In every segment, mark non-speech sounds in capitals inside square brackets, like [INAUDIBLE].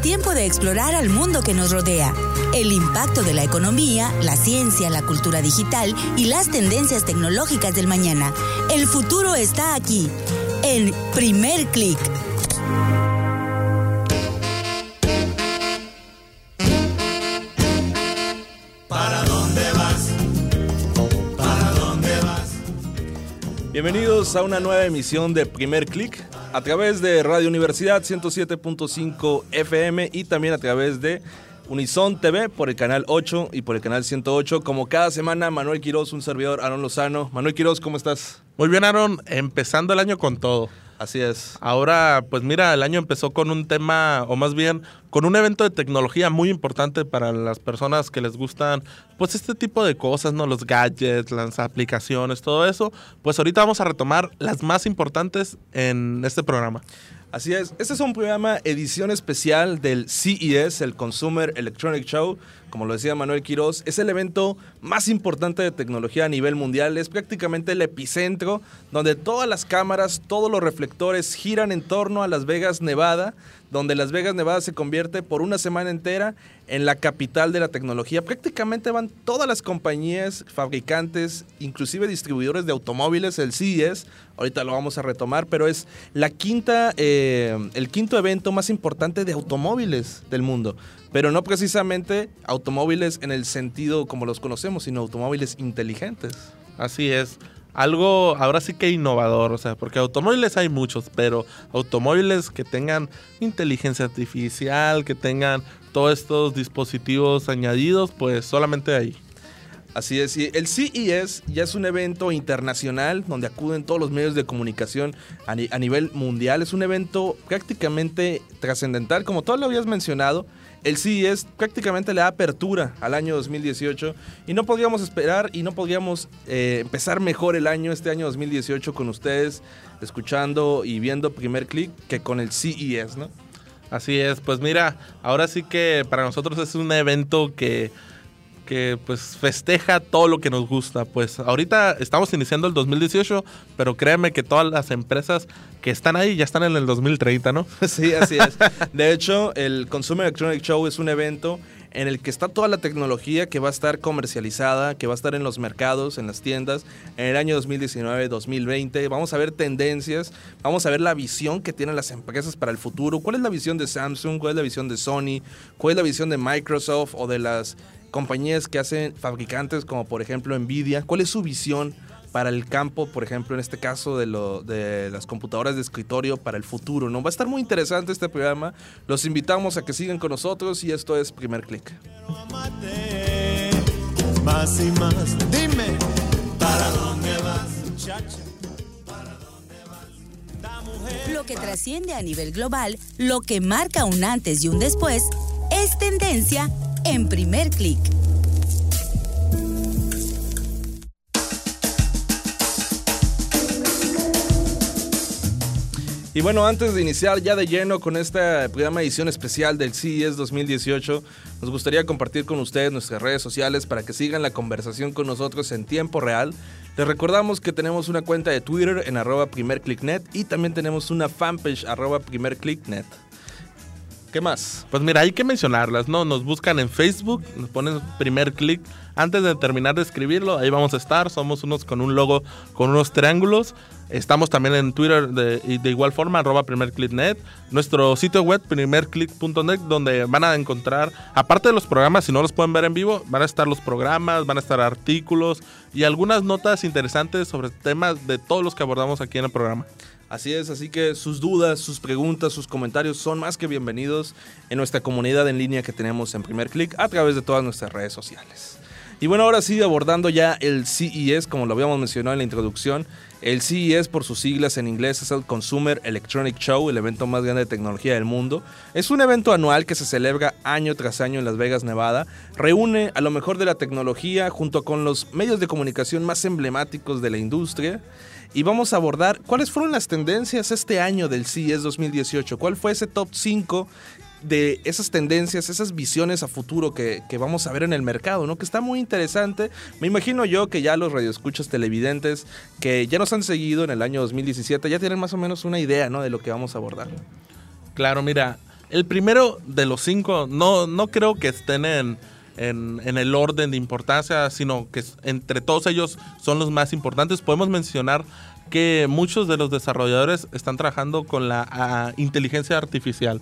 Es tiempo de explorar al mundo que nos rodea, el impacto de la economía, la ciencia, la cultura digital y las tendencias tecnológicas del mañana. El futuro está aquí, en Primer Click. ¿Para dónde vas? ¿Para dónde vas? Bienvenidos a una nueva emisión de Primer Click a través de Radio Universidad 107.5 FM y también a través de Unison TV por el canal 8 y por el canal 108. Como cada semana, Manuel Quiroz, un servidor, Aaron Lozano. Manuel Quiroz, ¿cómo estás? Muy bien, Aaron. Empezando el año con todo. Así es. Ahora, pues mira, el año empezó con un tema, o más bien, con un evento de tecnología muy importante para las personas que les gustan, pues este tipo de cosas, ¿no? Los gadgets, las aplicaciones, todo eso. Pues ahorita vamos a retomar las más importantes en este programa. Así es, este es un programa edición especial del CES, el Consumer Electronic Show. Como lo decía Manuel Quiroz, es el evento más importante de tecnología a nivel mundial. Es prácticamente el epicentro donde todas las cámaras, todos los reflectores giran en torno a Las Vegas, Nevada, donde Las Vegas, Nevada se convierte por una semana entera en la capital de la tecnología. Prácticamente van todas las compañías, fabricantes, inclusive distribuidores de automóviles, el CES, ahorita lo vamos a retomar, pero es la quinta, eh, el quinto evento más importante de automóviles del mundo. Pero no precisamente automóviles en el sentido como los conocemos, sino automóviles inteligentes. Así es. Algo ahora sí que innovador, o sea, porque automóviles hay muchos, pero automóviles que tengan inteligencia artificial, que tengan todos estos dispositivos añadidos, pues solamente ahí. Así es, y el CES ya es un evento internacional donde acuden todos los medios de comunicación a, ni a nivel mundial. Es un evento prácticamente trascendental, como tú lo habías mencionado. El CES prácticamente le da apertura al año 2018 y no podíamos esperar y no podíamos eh, empezar mejor el año, este año 2018, con ustedes escuchando y viendo primer clic que con el CES, ¿no? Así es, pues mira, ahora sí que para nosotros es un evento que que pues festeja todo lo que nos gusta. Pues ahorita estamos iniciando el 2018, pero créeme que todas las empresas que están ahí ya están en el 2030, ¿no? [LAUGHS] Sí, así es. De hecho, el Consumer Electronic Show es un evento en el que está toda la tecnología que va a estar comercializada, que va a estar en los mercados, en las tiendas, en el año 2019-2020. Vamos a ver tendencias, vamos a ver la visión que tienen las empresas para el futuro. ¿Cuál es la visión de Samsung? ¿Cuál es la visión de Sony? ¿Cuál es la visión de Microsoft o de las compañías que hacen fabricantes como por ejemplo Nvidia? ¿Cuál es su visión? Para el campo, por ejemplo, en este caso de, lo, de las computadoras de escritorio para el futuro. ¿no? Va a estar muy interesante este programa. Los invitamos a que sigan con nosotros y esto es Primer Click. Más y más, dime, ¿para dónde vas, muchacha? Lo que trasciende a nivel global, lo que marca un antes y un después, es tendencia en Primer Click. Y bueno, antes de iniciar ya de lleno con esta programa edición especial del CES 2018, nos gustaría compartir con ustedes nuestras redes sociales para que sigan la conversación con nosotros en tiempo real. Les recordamos que tenemos una cuenta de Twitter en arroba primerclicknet y también tenemos una fanpage arroba primerclicknet. ¿Qué más? Pues mira, hay que mencionarlas, ¿no? Nos buscan en Facebook, nos ponen primer clic. Antes de terminar de escribirlo, ahí vamos a estar. Somos unos con un logo con unos triángulos. Estamos también en Twitter de, de igual forma, arroba primerclicknet. Nuestro sitio web, primerclick.net, donde van a encontrar, aparte de los programas, si no los pueden ver en vivo, van a estar los programas, van a estar artículos y algunas notas interesantes sobre temas de todos los que abordamos aquí en el programa. Así es, así que sus dudas, sus preguntas, sus comentarios son más que bienvenidos en nuestra comunidad en línea que tenemos en Primer Click a través de todas nuestras redes sociales. Y bueno, ahora sí, abordando ya el CES, como lo habíamos mencionado en la introducción, el CES por sus siglas en inglés es el Consumer Electronic Show, el evento más grande de tecnología del mundo. Es un evento anual que se celebra año tras año en Las Vegas, Nevada. Reúne a lo mejor de la tecnología junto con los medios de comunicación más emblemáticos de la industria y vamos a abordar cuáles fueron las tendencias este año del CES 2018, cuál fue ese top 5 de esas tendencias, esas visiones a futuro que, vamos a ver en el mercado, ¿no? Que está muy interesante. Me imagino yo que ya los radioescuchas televidentes que ya nos han seguido en el año 2017 ya tienen más o menos una idea, ¿no? De lo que vamos a abordar. Claro, mira, El primero de los cinco, no, no creo que estén en, en, el orden de importancia, sino que entre todos ellos son los más importantes. Podemos mencionar que muchos de los desarrolladores están trabajando con la ah, inteligencia artificial.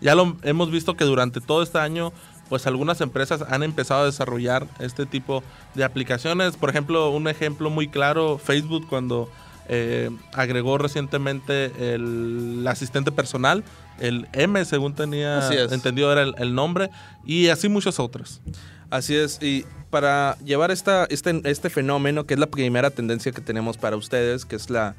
Ya lo hemos visto que durante todo este año, pues algunas empresas han empezado a desarrollar este tipo de aplicaciones. Por ejemplo, un ejemplo muy claro, Facebook cuando eh, agregó recientemente el asistente personal, el M, según tenía entendido era el, el nombre, y así muchos otros. Así es, y para llevar esta, este, este fenómeno, que es la primera tendencia que tenemos para ustedes, que es la,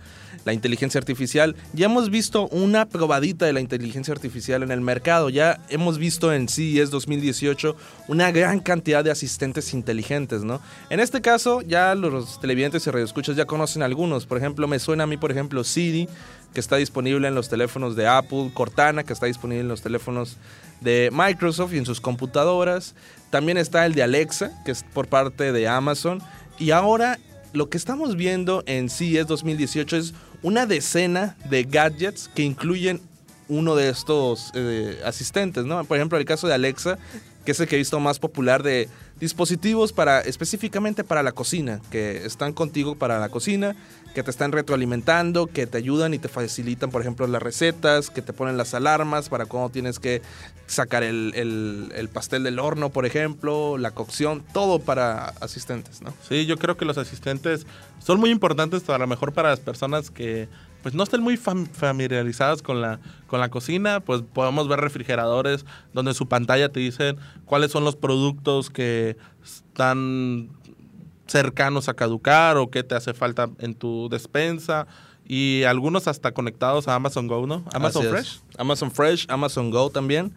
la inteligencia artificial, ya hemos visto una probadita de la inteligencia artificial en el mercado. Ya hemos visto en CES 2018 una gran cantidad de asistentes inteligentes, ¿no? En este caso, ya los televidentes y radioescuchas ya conocen algunos. Por ejemplo, me suena a mí, por ejemplo, Siri, que está disponible en los teléfonos de Apple, Cortana, que está disponible en los teléfonos de Microsoft y en sus computadoras. También está el de Alexa, que es por parte de Amazon. Y ahora lo que estamos viendo en CES 2018 es una decena de gadgets que incluyen uno de estos eh, asistentes, ¿no? Por ejemplo, el caso de Alexa, que es el que he visto más popular de dispositivos para específicamente para la cocina, que están contigo para la cocina, que te están retroalimentando, que te ayudan y te facilitan, por ejemplo, las recetas, que te ponen las alarmas para cuando tienes que sacar el, el- el pastel del horno, por ejemplo, la cocción, todo para asistentes, ¿no? Sí, yo creo que los asistentes son muy importantes a lo mejor para las personas que pues no estén muy fam- familiarizadas con la, con la cocina, pues podemos ver refrigeradores donde en su pantalla te dicen cuáles son los productos que están cercanos a caducar o qué te hace falta en tu despensa y algunos hasta conectados a Amazon Go, ¿no? Amazon Así es. Fresh. Amazon Fresh, Amazon Go también.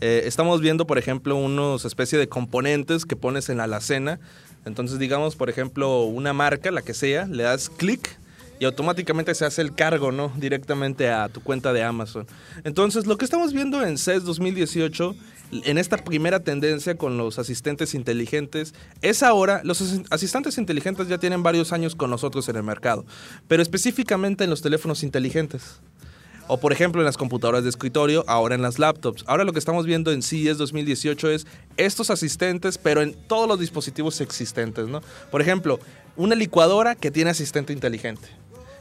Eh, estamos viendo, por ejemplo, unos especie de componentes que pones en la alacena. Entonces, digamos, por ejemplo, una marca, la que sea, le das clic y automáticamente se hace el cargo, ¿no? Directamente a tu cuenta de Amazon. Entonces, lo que estamos viendo en CES 2018, en esta primera tendencia con los asistentes inteligentes, es ahora, los asis- asistentes inteligentes ya tienen varios años con nosotros en el mercado, pero específicamente en los teléfonos inteligentes. O por ejemplo en las computadoras de escritorio, ahora en las laptops. Ahora lo que estamos viendo en CES 2018 es estos asistentes, pero en todos los dispositivos existentes, ¿no? Por ejemplo, una licuadora que tiene asistente inteligente.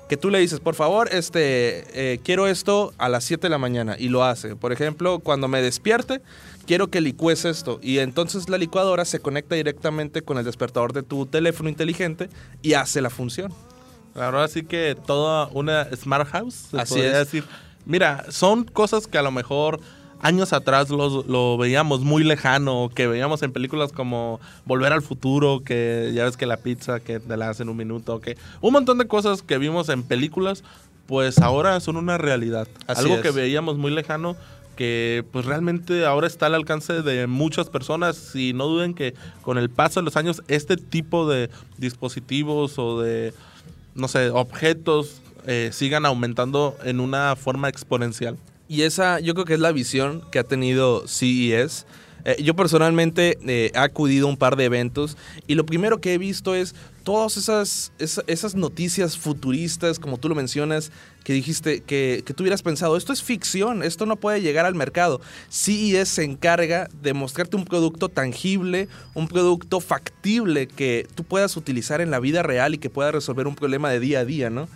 Que tú le dices, por favor, este, eh, quiero esto a las 7 de la mañana y lo hace. Por ejemplo, cuando me despierte, quiero que licúes esto. Y entonces la licuadora se conecta directamente con el despertador de tu teléfono inteligente y hace la función. Ahora sí que toda una smart house, se Así podría es. decir. Mira, son cosas que a lo mejor años atrás los- lo veíamos muy lejano, que veíamos en películas como Volver al Futuro, que ya ves que la pizza que te la hacen en un minuto, que un montón de cosas que vimos en películas, pues ahora son una realidad. Así Algo es. que veíamos muy lejano que pues realmente ahora está al alcance de muchas personas y no duden que con el paso de los años este tipo de dispositivos o de no sé, objetos eh, sigan aumentando en una forma exponencial. Y esa yo creo que es la visión que ha tenido CES. Eh, yo personalmente eh, he acudido a un par de eventos y lo primero que he visto es todas esas, esa- esas noticias futuristas, como tú lo mencionas, que dijiste que, que tú hubieras pensado, esto es ficción, esto no puede llegar al mercado. CES se encarga de mostrarte un producto tangible, un producto factible que tú puedas utilizar en la vida real y que pueda resolver un problema de día a día, ¿no?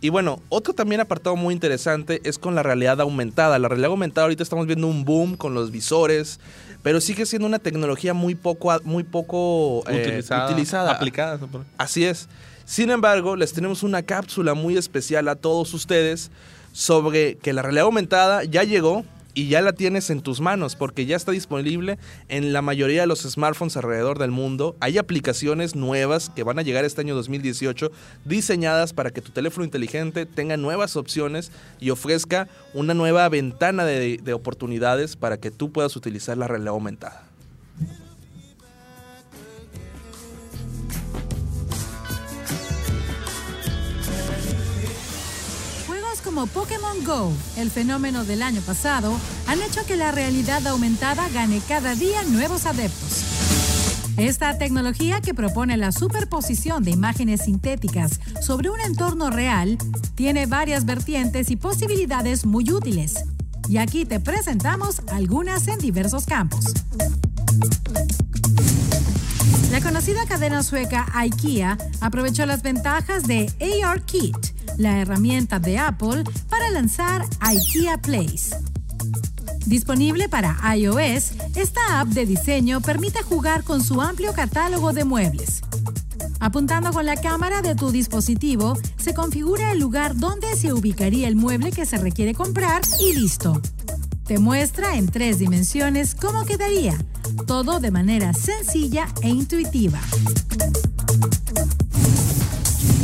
Y bueno, otro también apartado muy interesante es con la realidad aumentada. La realidad aumentada ahorita estamos viendo un boom con los visores, pero sigue siendo una tecnología muy poco, muy poco eh, utilizada, utilizada. aplicada. Así es. Sin embargo, les tenemos una cápsula muy especial a todos ustedes sobre que la realidad aumentada ya llegó y ya la tienes en tus manos porque ya está disponible en la mayoría de los smartphones alrededor del mundo. Hay aplicaciones nuevas que van a llegar este año 2018 diseñadas para que tu teléfono inteligente tenga nuevas opciones y ofrezca una nueva ventana de, de oportunidades para que tú puedas utilizar la realidad aumentada. Como Pokémon Go, el fenómeno del año pasado, han hecho que la realidad aumentada gane cada día nuevos adeptos. Esta tecnología que propone la superposición de imágenes sintéticas sobre un entorno real tiene varias vertientes y posibilidades muy útiles. y aquí te presentamos algunas en diversos campos. La conocida cadena sueca IKEA aprovechó las ventajas de AR Kit, la herramienta de Apple para lanzar IKEA Place. Disponible para iOS, esta app de diseño permite jugar con su amplio catálogo de muebles. Apuntando con la cámara de tu dispositivo, se configura el lugar donde se ubicaría el mueble que se requiere comprar y listo. Te muestra en tres dimensiones cómo quedaría, todo de manera sencilla e intuitiva.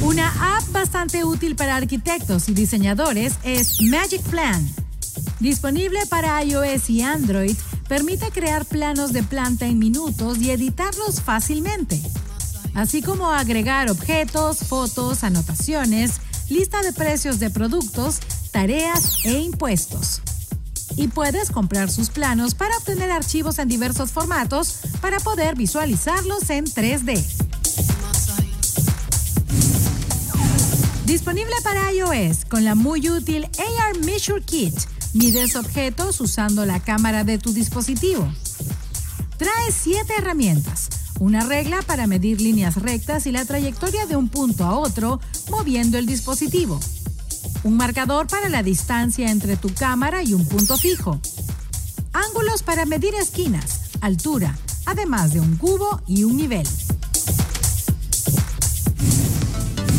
Una app bastante útil para arquitectos y diseñadores es Magic Plan. Disponible para iOS y Android, permite crear planos de planta en minutos y editarlos fácilmente, así como agregar objetos, fotos, anotaciones, lista de precios de productos, tareas e impuestos. Y puedes comprar sus planos para obtener archivos en diversos formatos para poder visualizarlos en 3D. Disponible para iOS con la muy útil AR Measure Kit. Mides objetos usando la cámara de tu dispositivo. Trae siete herramientas. Una regla para medir líneas rectas y la trayectoria de un punto a otro moviendo el dispositivo. Un marcador para la distancia entre tu cámara y un punto fijo. Ángulos para medir esquinas, altura, además de un cubo y un nivel.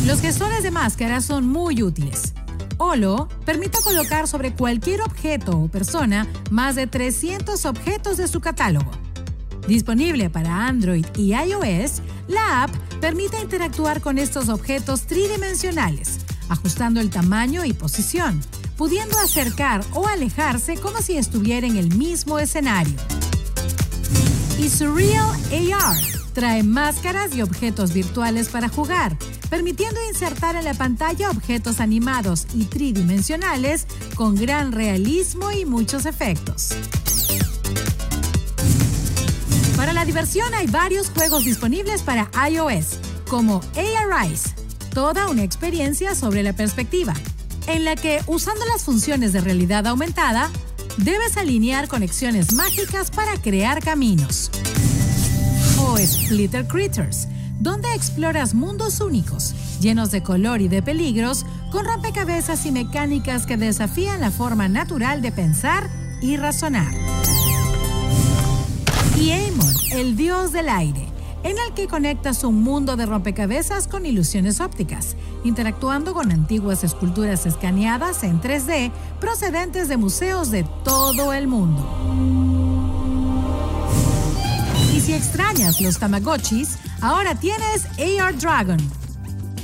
Los gestores de máscaras son muy útiles. Olo permite colocar sobre cualquier objeto o persona más de 300 objetos de su catálogo. Disponible para Android y iOS, la app permite interactuar con estos objetos tridimensionales, ajustando el tamaño y posición, pudiendo acercar o alejarse como si estuviera en el mismo escenario. Y Surreal AR trae máscaras y objetos virtuales para jugar, permitiendo insertar en la pantalla objetos animados y tridimensionales con gran realismo y muchos efectos. Para la diversión hay varios juegos disponibles para iOS, como AR Rise, toda una experiencia sobre la perspectiva, en la que usando las funciones de realidad aumentada, debes alinear conexiones mágicas para crear caminos. O Splitter Critters, donde exploras mundos únicos, llenos de color y de peligros, con rompecabezas y mecánicas que desafían la forma natural de pensar y razonar. Y Amon, el dios del aire, en el que conectas un mundo de rompecabezas con ilusiones ópticas, interactuando con antiguas esculturas escaneadas en 3D procedentes de museos de todo el mundo. Y si extrañas los Tamagotchis, ahora tienes AR Dragon.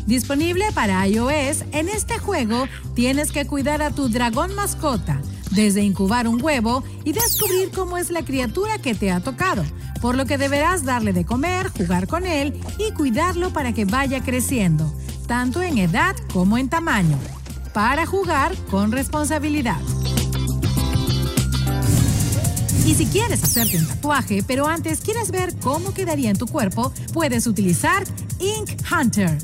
Disponible para iOS, en este juego tienes que cuidar a tu dragón mascota, desde incubar un huevo y descubrir cómo es la criatura que te ha tocado, por lo que deberás darle de comer, jugar con él y cuidarlo para que vaya creciendo, tanto en edad como en tamaño, para jugar con responsabilidad. Y si quieres hacerte un tatuaje, pero antes quieres ver cómo quedaría en tu cuerpo, puedes utilizar Ink Hunter.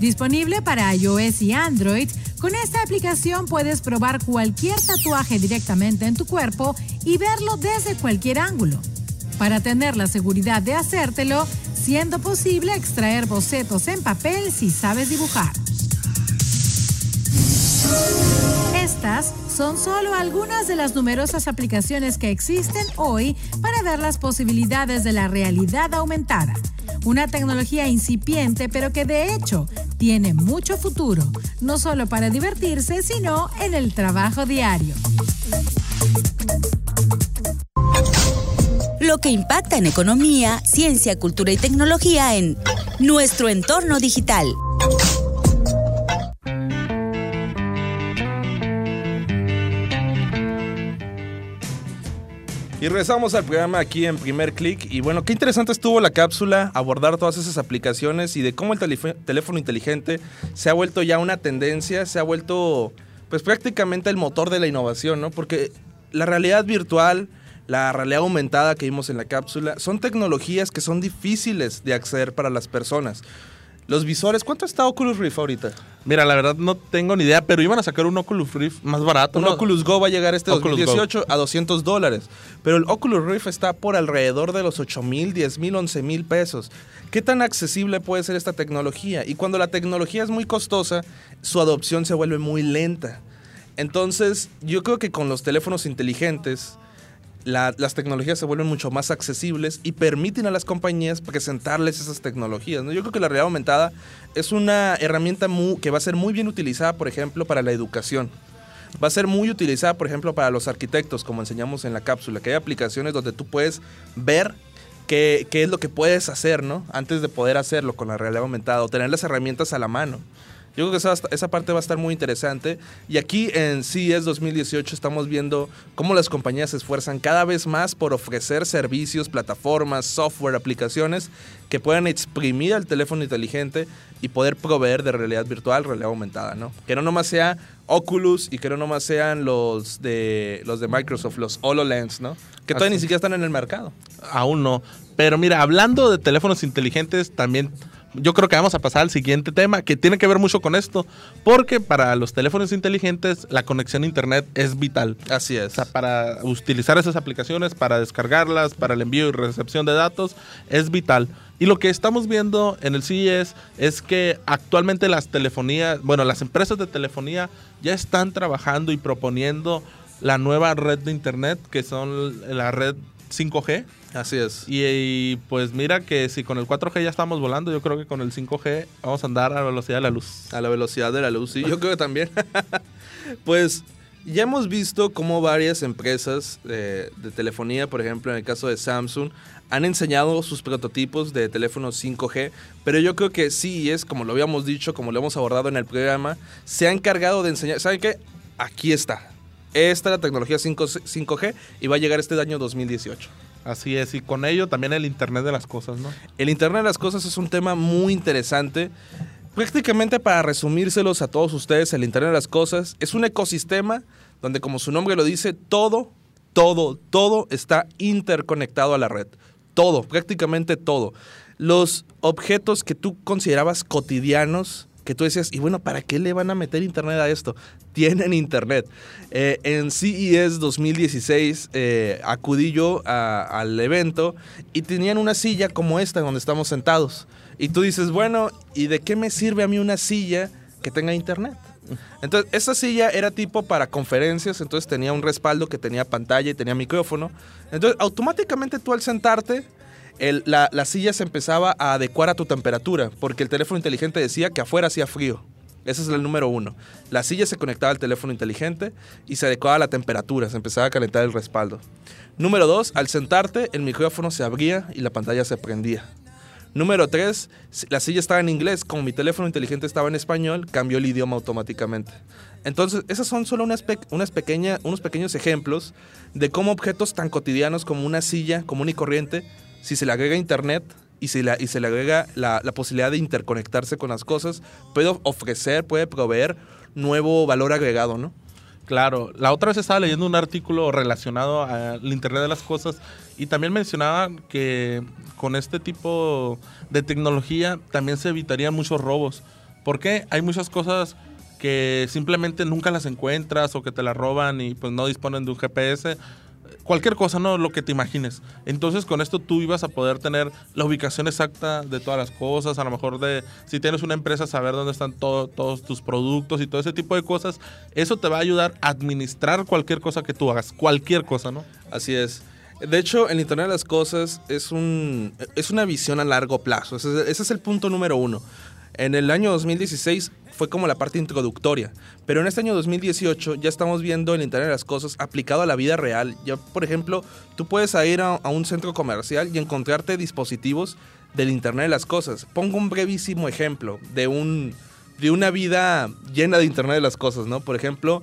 Disponible para iOS y Android, con esta aplicación puedes probar cualquier tatuaje directamente en tu cuerpo y verlo desde cualquier ángulo. Para tener la seguridad de hacértelo, siendo posible extraer bocetos en papel si sabes dibujar. Estas son solo algunas de las numerosas aplicaciones que existen hoy para ver las posibilidades de la realidad aumentada. Una tecnología incipiente, pero que de hecho tiene mucho futuro, no solo para divertirse, sino en el trabajo diario. Lo que impacta en economía, ciencia, cultura y tecnología en nuestro entorno digital. Y regresamos al programa aquí en primer clic. Y bueno, qué interesante estuvo la cápsula, abordar todas esas aplicaciones y de cómo el teléfono inteligente se ha vuelto ya una tendencia, se ha vuelto pues prácticamente el motor de la innovación, ¿no? Porque la realidad virtual, la realidad aumentada que vimos en la cápsula, son tecnologías que son difíciles de acceder para las personas. Los visores, ¿cuánto está Oculus Rift ahorita? Mira, la verdad no tengo ni idea, pero iban a sacar un Oculus Rift más barato. Un ¿no? Oculus Go va a llegar este Oculus 2018 a 200 dólares. Pero el Oculus Rift está por alrededor de los 8 mil, 10 mil, 11 mil pesos. ¿Qué tan accesible puede ser esta tecnología? Y cuando la tecnología es muy costosa, su adopción se vuelve muy lenta. Entonces, yo creo que con los teléfonos inteligentes, la- las tecnologías se vuelven mucho más accesibles y permiten a las compañías presentarles esas tecnologías. ¿no? Yo creo que la realidad aumentada es una herramienta mu- que va a ser muy bien utilizada, por ejemplo, para la educación. Va a ser muy utilizada, por ejemplo, para los arquitectos, como enseñamos en la cápsula, que hay aplicaciones donde tú puedes ver qué, qué es lo que puedes hacer, ¿no? Antes de poder hacerlo con la realidad aumentada o tener las herramientas a la mano. Yo creo que esa, esa parte va a estar muy interesante. Y aquí en CES 2018 estamos viendo cómo las compañías se esfuerzan cada vez más por ofrecer servicios, plataformas, software, aplicaciones que puedan exprimir al teléfono inteligente y poder proveer de realidad virtual, realidad aumentada, ¿no? Que no nomás sea Oculus y que no nomás sean los de, los de Microsoft, los HoloLens, ¿no? Que todavía Así. ni siquiera están en el mercado. Aún no. Pero mira, hablando de teléfonos inteligentes, también yo creo que vamos a pasar al siguiente tema que tiene que ver mucho con esto. Porque para los teléfonos inteligentes la conexión a internet es vital. Así O es. sea, para utilizar esas aplicaciones, para descargarlas, para el envío y recepción de datos, es vital. Y lo que estamos viendo en el CES es que actualmente las telefonías, bueno, las empresas de telefonía ya están trabajando y proponiendo la nueva red de internet, que son la red 5G. Así es. Y, y, pues mira que si con el 4G ya estamos volando, yo creo que con el 5G vamos a andar a la velocidad de la luz. A la velocidad de la luz, sí, yo creo que también. [LAUGHS] pues ya hemos visto cómo varias empresas de, de telefonía, por ejemplo, en el caso de Samsung, han enseñado sus prototipos de teléfonos 5G, pero yo creo que sí es, como lo habíamos dicho, como lo hemos abordado en el programa, se ha encargado de enseñar, ¿saben qué? Aquí está. Esta es la tecnología 5, 5G y va a llegar este año 2018. Así es, y con ello también el Internet de las cosas, ¿no? El Internet de las Cosas es un tema muy interesante. Prácticamente para resumírselos a todos ustedes, el Internet de las Cosas es un ecosistema donde, como su nombre lo dice, todo, todo, todo está interconectado a la red. Todo, prácticamente todo. Los objetos que tú considerabas cotidianos, que tú decías, y bueno, ¿para qué le van a meter internet a esto? Tienen internet. Eh, en CES 2016 eh, acudí yo a- al evento y tenían una silla como esta donde estamos sentados. Y tú dices, bueno, ¿y de qué me sirve a mí una silla que tenga internet? Entonces, esa silla era tipo para conferencias, entonces tenía un respaldo que tenía pantalla y tenía micrófono. Entonces, automáticamente tú al sentarte, la, la silla se empezaba a adecuar a tu temperatura, porque el teléfono inteligente decía que afuera hacía frío. Ese es el número uno. La silla se conectaba al teléfono inteligente y se adecuaba a la temperatura, se empezaba a calentar el respaldo. Número dos, al sentarte, el micrófono se abría y la pantalla se prendía. Número 3, la silla estaba en inglés, como mi teléfono inteligente estaba en español, cambió el idioma automáticamente. Entonces, esos son solo unas, unos pequeños ejemplos de cómo objetos tan cotidianos como una silla común y corriente, si se le agrega internet y, la- y se le agrega la, la posibilidad de interconectarse con las cosas, puede ofrecer, puede proveer nuevo valor agregado, ¿no? Claro, la otra vez estaba leyendo un artículo relacionado al Internet de las Cosas y también mencionaba que con este tipo de tecnología también se evitarían muchos robos. ¿Por qué? Hay muchas cosas que simplemente nunca las encuentras o que te las roban y pues no disponen de un GPS. Cualquier cosa, ¿no? Lo que te imagines. Entonces con esto tú ibas a poder tener la ubicación exacta de todas las cosas, a lo mejor de, si tienes una empresa, saber dónde están todo- todos tus productos y todo ese tipo de cosas. Eso te va a ayudar a administrar cualquier cosa que tú hagas, cualquier cosa, ¿no? Así es. De hecho, el Internet de las Cosas es, un, es una visión a largo plazo. Ese es, el punto número uno. En el año 2016 fue como la parte introductoria, pero en este año 2018 ya estamos viendo el Internet de las Cosas aplicado a la vida real. Ya, por ejemplo, tú puedes ir a, a un centro comercial y encontrarte dispositivos del Internet de las Cosas. Pongo un brevísimo ejemplo de, un, de una vida llena de Internet de las Cosas, ¿no? Por ejemplo,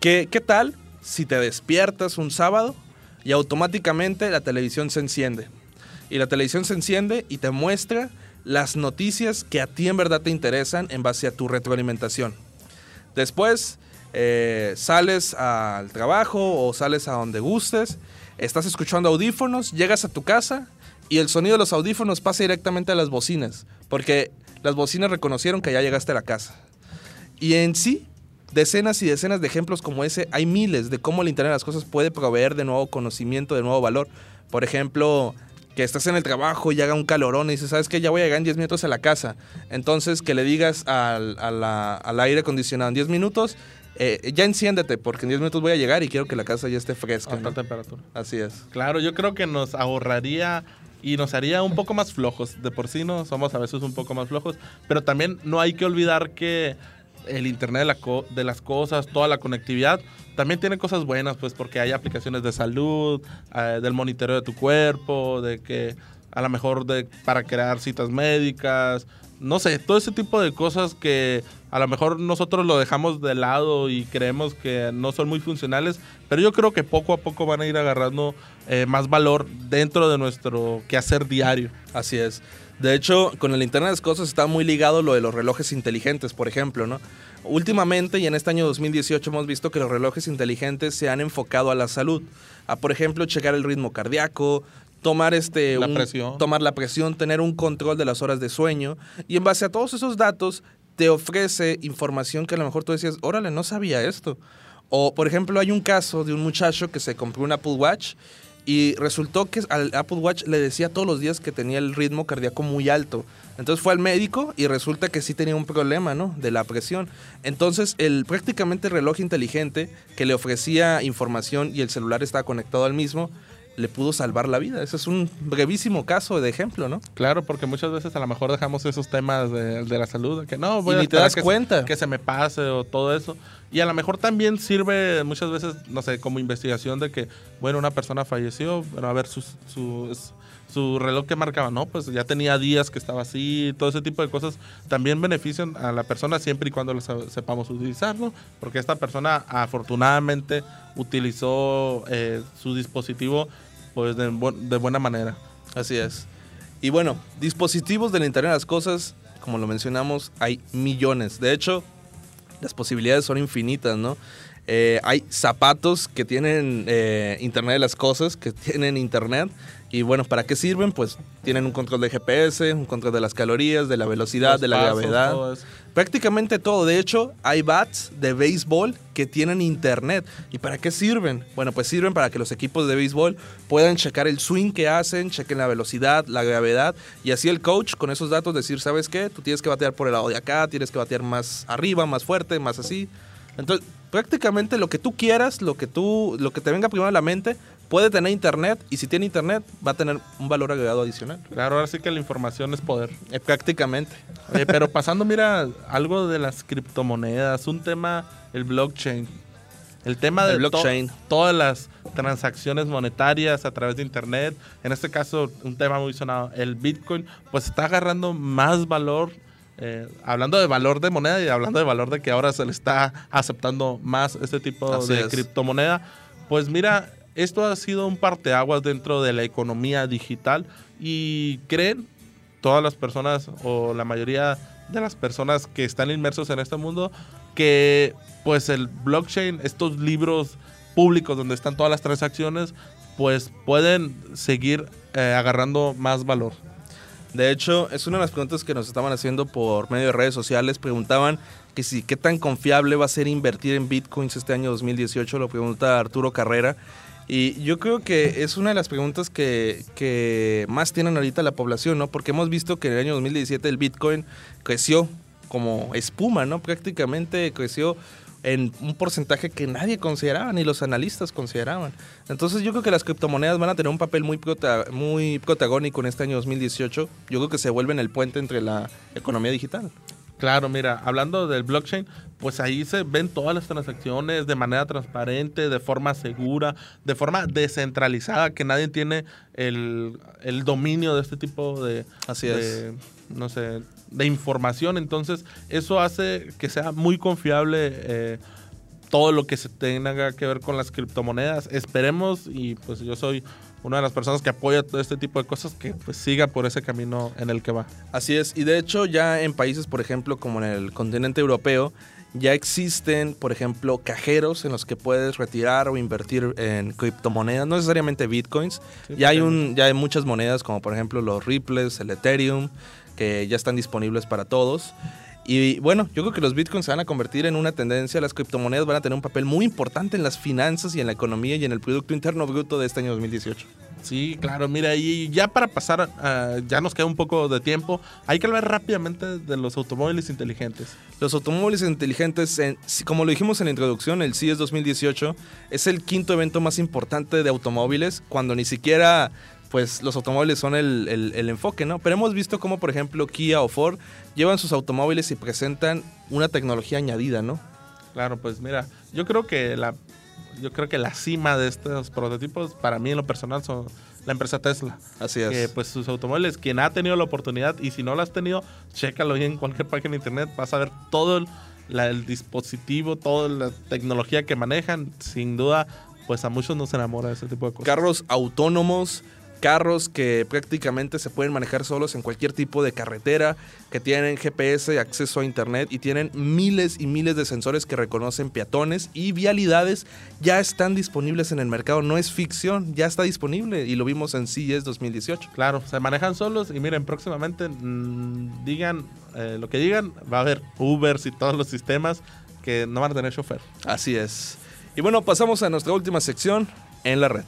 ¿qué, qué tal si te despiertas un sábado y automáticamente la televisión se enciende? Y la televisión se enciende y te muestra las noticias que a ti en verdad te interesan en base a tu retroalimentación. Después eh, sales al trabajo o sales a donde gustes, estás escuchando audífonos, llegas a tu casa y el sonido de los audífonos pasa directamente a las bocinas, porque las bocinas reconocieron que ya llegaste a la casa. Y en sí, decenas y decenas de ejemplos como ese, hay miles de cómo el Internet de las Cosas puede proveer de nuevo conocimiento, de nuevo valor. Por ejemplo, que estás en el trabajo y haga un calorón y dices, ¿sabes qué? Ya voy a llegar en 10 minutos a la casa. Entonces, que le digas al, a la- al aire acondicionado en 10 minutos, eh, ya enciéndete, porque en 10 minutos voy a llegar y quiero que la casa ya esté fresca. Alta ¿no? temperatura. Así es. Claro, yo creo que nos ahorraría y nos haría un poco más flojos. De por sí no somos a veces un poco más flojos, pero también no hay que olvidar que el Internet de, la co- de las cosas, toda la conectividad, también tiene cosas buenas, pues porque hay aplicaciones de salud, eh, del monitoreo de tu cuerpo, de que a lo mejor de, para crear citas médicas, no sé, todo ese tipo de cosas que a lo mejor nosotros lo dejamos de lado y creemos que no son muy funcionales, pero yo creo que poco a poco van a ir agarrando eh, más valor dentro de nuestro quehacer diario. Así es. De hecho, con el Internet de las Cosas está muy ligado lo de los relojes inteligentes, por ejemplo, ¿no? Últimamente y en este año 2018 hemos visto que los relojes inteligentes se han enfocado a la salud. A, por ejemplo, checar el ritmo cardíaco, tomar este La un- presión. tomar la presión, tener un control de las horas de sueño y en base a todos esos datos te ofrece información que a lo mejor tú decías, órale, no sabía esto. O, por ejemplo, hay un caso de un muchacho que se compró un Apple Watch y resultó que al Apple Watch le decía todos los días que tenía el ritmo cardíaco muy alto. Entonces fue al médico y resulta que sí tenía un problema, ¿no? De la presión. Entonces, el prácticamente el reloj inteligente que le ofrecía información y el celular estaba conectado al mismo, le pudo salvar la vida. Ese es un brevísimo caso de ejemplo, ¿no? Claro, porque muchas veces a lo mejor dejamos esos temas de, de la salud, que no, voy Y a ni te das que, se- cuenta. que se me pase o todo eso. Y a lo mejor también sirve muchas veces, no sé, como investigación de que, bueno, una persona falleció, pero a ver su, su, su reloj que marcaba, no, pues ya tenía días que estaba así, todo ese tipo de cosas también benefician a la persona siempre y cuando lo sepamos utilizarlo, porque esta persona afortunadamente utilizó eh, su dispositivo pues de, de buena manera. Así es. Y bueno, dispositivos del Internet de las Cosas, como lo mencionamos, hay millones. De hecho, las posibilidades son infinitas, ¿no? Eh, hay zapatos que tienen eh, Internet de las Cosas, que [LAUGHS] tienen Internet. Y bueno, ¿para qué sirven? Pues tienen un control de GPS, un control de las calorías, de la velocidad, Los de la pasos, gravedad. todo. Prácticamente todo. De hecho, hay bats de béisbol que tienen internet. ¿Y para qué sirven? Bueno, pues sirven para que los equipos de béisbol puedan checar el swing que hacen, chequen la velocidad, la gravedad. Y así el coach, con esos datos, decir, ¿sabes qué? Tú tienes que batear por el lado de acá, tienes que batear más arriba, más fuerte, más así. Entonces, prácticamente lo que tú quieras, lo que tú, lo que te venga primero a la mente, puede tener internet. Y si tiene internet, va a tener un valor agregado adicional. Claro, ahora sí que la información es poder. Eh, prácticamente. Pero pasando, mira, algo de las criptomonedas, un tema, el blockchain. El tema de El to- blockchain. todas las transacciones monetarias a través de internet. En este caso, un tema muy sonado, el Bitcoin, pues está agarrando más valor. eh, hablando de valor de moneda y hablando de valor de que ahora se le está aceptando más este tipo Así de es. criptomoneda. Pues mira, esto ha sido un parteaguas dentro de la economía digital y creen todas las personas o la mayoría de las personas que están inmersos en este mundo que pues el blockchain, estos libros públicos donde están todas las transacciones, pues pueden seguir eh, agarrando más valor. De hecho, es una de las preguntas que nos estaban haciendo por medio de redes sociales. Preguntaban que si qué tan confiable va a ser invertir en bitcoins este año 2018. Lo pregunta Arturo Carrera. Y yo creo que es una de las preguntas que, que más tienen ahorita la población, ¿no? Porque hemos visto que en el año 2017 el bitcoin creció como espuma, ¿no? Prácticamente creció en un porcentaje que nadie consideraba, ni los analistas consideraban. Entonces yo creo que las criptomonedas van a tener un papel muy, prota- muy protagónico en este año 2018. Yo creo que se vuelven el puente entre la economía digital. Claro, mira, hablando del blockchain, pues ahí se ven todas las transacciones de manera transparente, de forma segura, de forma descentralizada, que nadie tiene el, el dominio de este tipo de, Así de, no sé, de información. Entonces, eso hace que sea muy confiable eh, todo lo que se tenga que ver con las criptomonedas. Esperemos, y pues yo soy una de las personas que apoya todo este tipo de cosas, que pues siga por ese camino en el que va. Así es, y de hecho ya en países, por ejemplo, como en el continente europeo, ya existen, por ejemplo, cajeros en los que puedes retirar o invertir en criptomonedas, no necesariamente bitcoins. ya hay un, ya hay muchas monedas como por ejemplo los Ripples, el Ethereum, que ya están disponibles para todos. Y bueno, yo creo que los bitcoins se van a convertir en una tendencia, las criptomonedas van a tener un papel muy importante en las finanzas y en la economía y en el Producto Interno Bruto de este año 2018. Sí, claro, mira, y ya para pasar, ya nos queda un poco de tiempo, hay que hablar rápidamente de los automóviles inteligentes. Los automóviles inteligentes, como lo dijimos en la introducción, el CIES 2018 es el quinto evento más importante de automóviles, cuando ni siquiera pues los automóviles son el, el, enfoque, ¿no? Pero hemos visto cómo, por ejemplo, Kia o Ford llevan sus automóviles y presentan una tecnología añadida, ¿no? Claro, pues mira, yo creo que la yo creo que la cima de estos prototipos, para mí en lo personal, son la empresa Tesla. Así es. Que pues sus automóviles, quien ha tenido la oportunidad, y si no lo has tenido, chécalo en cualquier página de internet, vas a ver todo el, el dispositivo, toda la tecnología que manejan. Sin duda, pues a muchos nos enamora ese tipo de cosas. Carros autónomos, carros que prácticamente se pueden manejar solos en cualquier tipo de carretera, que tienen GPS, acceso a internet y tienen miles y miles de sensores que reconocen peatones y vialidades ya están disponibles en el mercado, no es ficción, ya está disponible y lo vimos en CES 2018. Claro, se manejan solos y miren, próximamente mm, digan eh, lo que digan, va a haber Ubers y todos los sistemas que no van a tener chofer. Así es. Y bueno, pasamos a nuestra última sección en la red.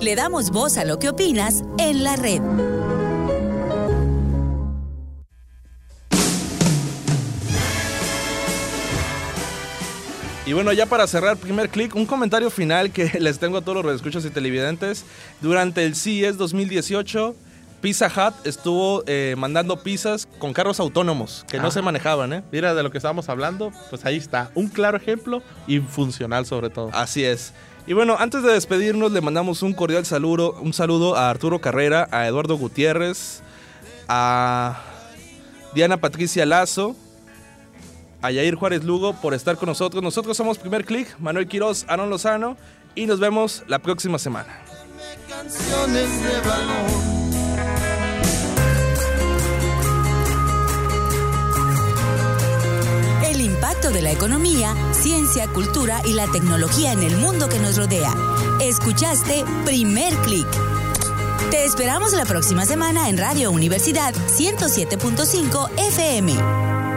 Le damos voz a lo que opinas en la red. Y bueno, ya para cerrar primer clic, un comentario final que [LAUGHS] les tengo a todos los escuchas y televidentes. Durante el CES 2018, Pizza Hut estuvo eh, mandando pizzas con carros autónomos que no se manejaban, ¿eh? Mira, de lo que estábamos hablando, pues ahí está. Un claro ejemplo y funcional sobre todo. Así es. Y bueno, antes de despedirnos, le mandamos un cordial saludo, un saludo a Arturo Carrera, a Eduardo Gutiérrez, a Diana Patricia Lazo, a Yair Juárez Lugo por estar con nosotros. Nosotros somos Primer Click, Manuel Quiroz, Aaron Lozano, y nos vemos la próxima semana. De la economía, ciencia, cultura y la tecnología en el mundo que nos rodea. Escuchaste Primer Click. Te esperamos la próxima semana en Radio Universidad 107.5 FM.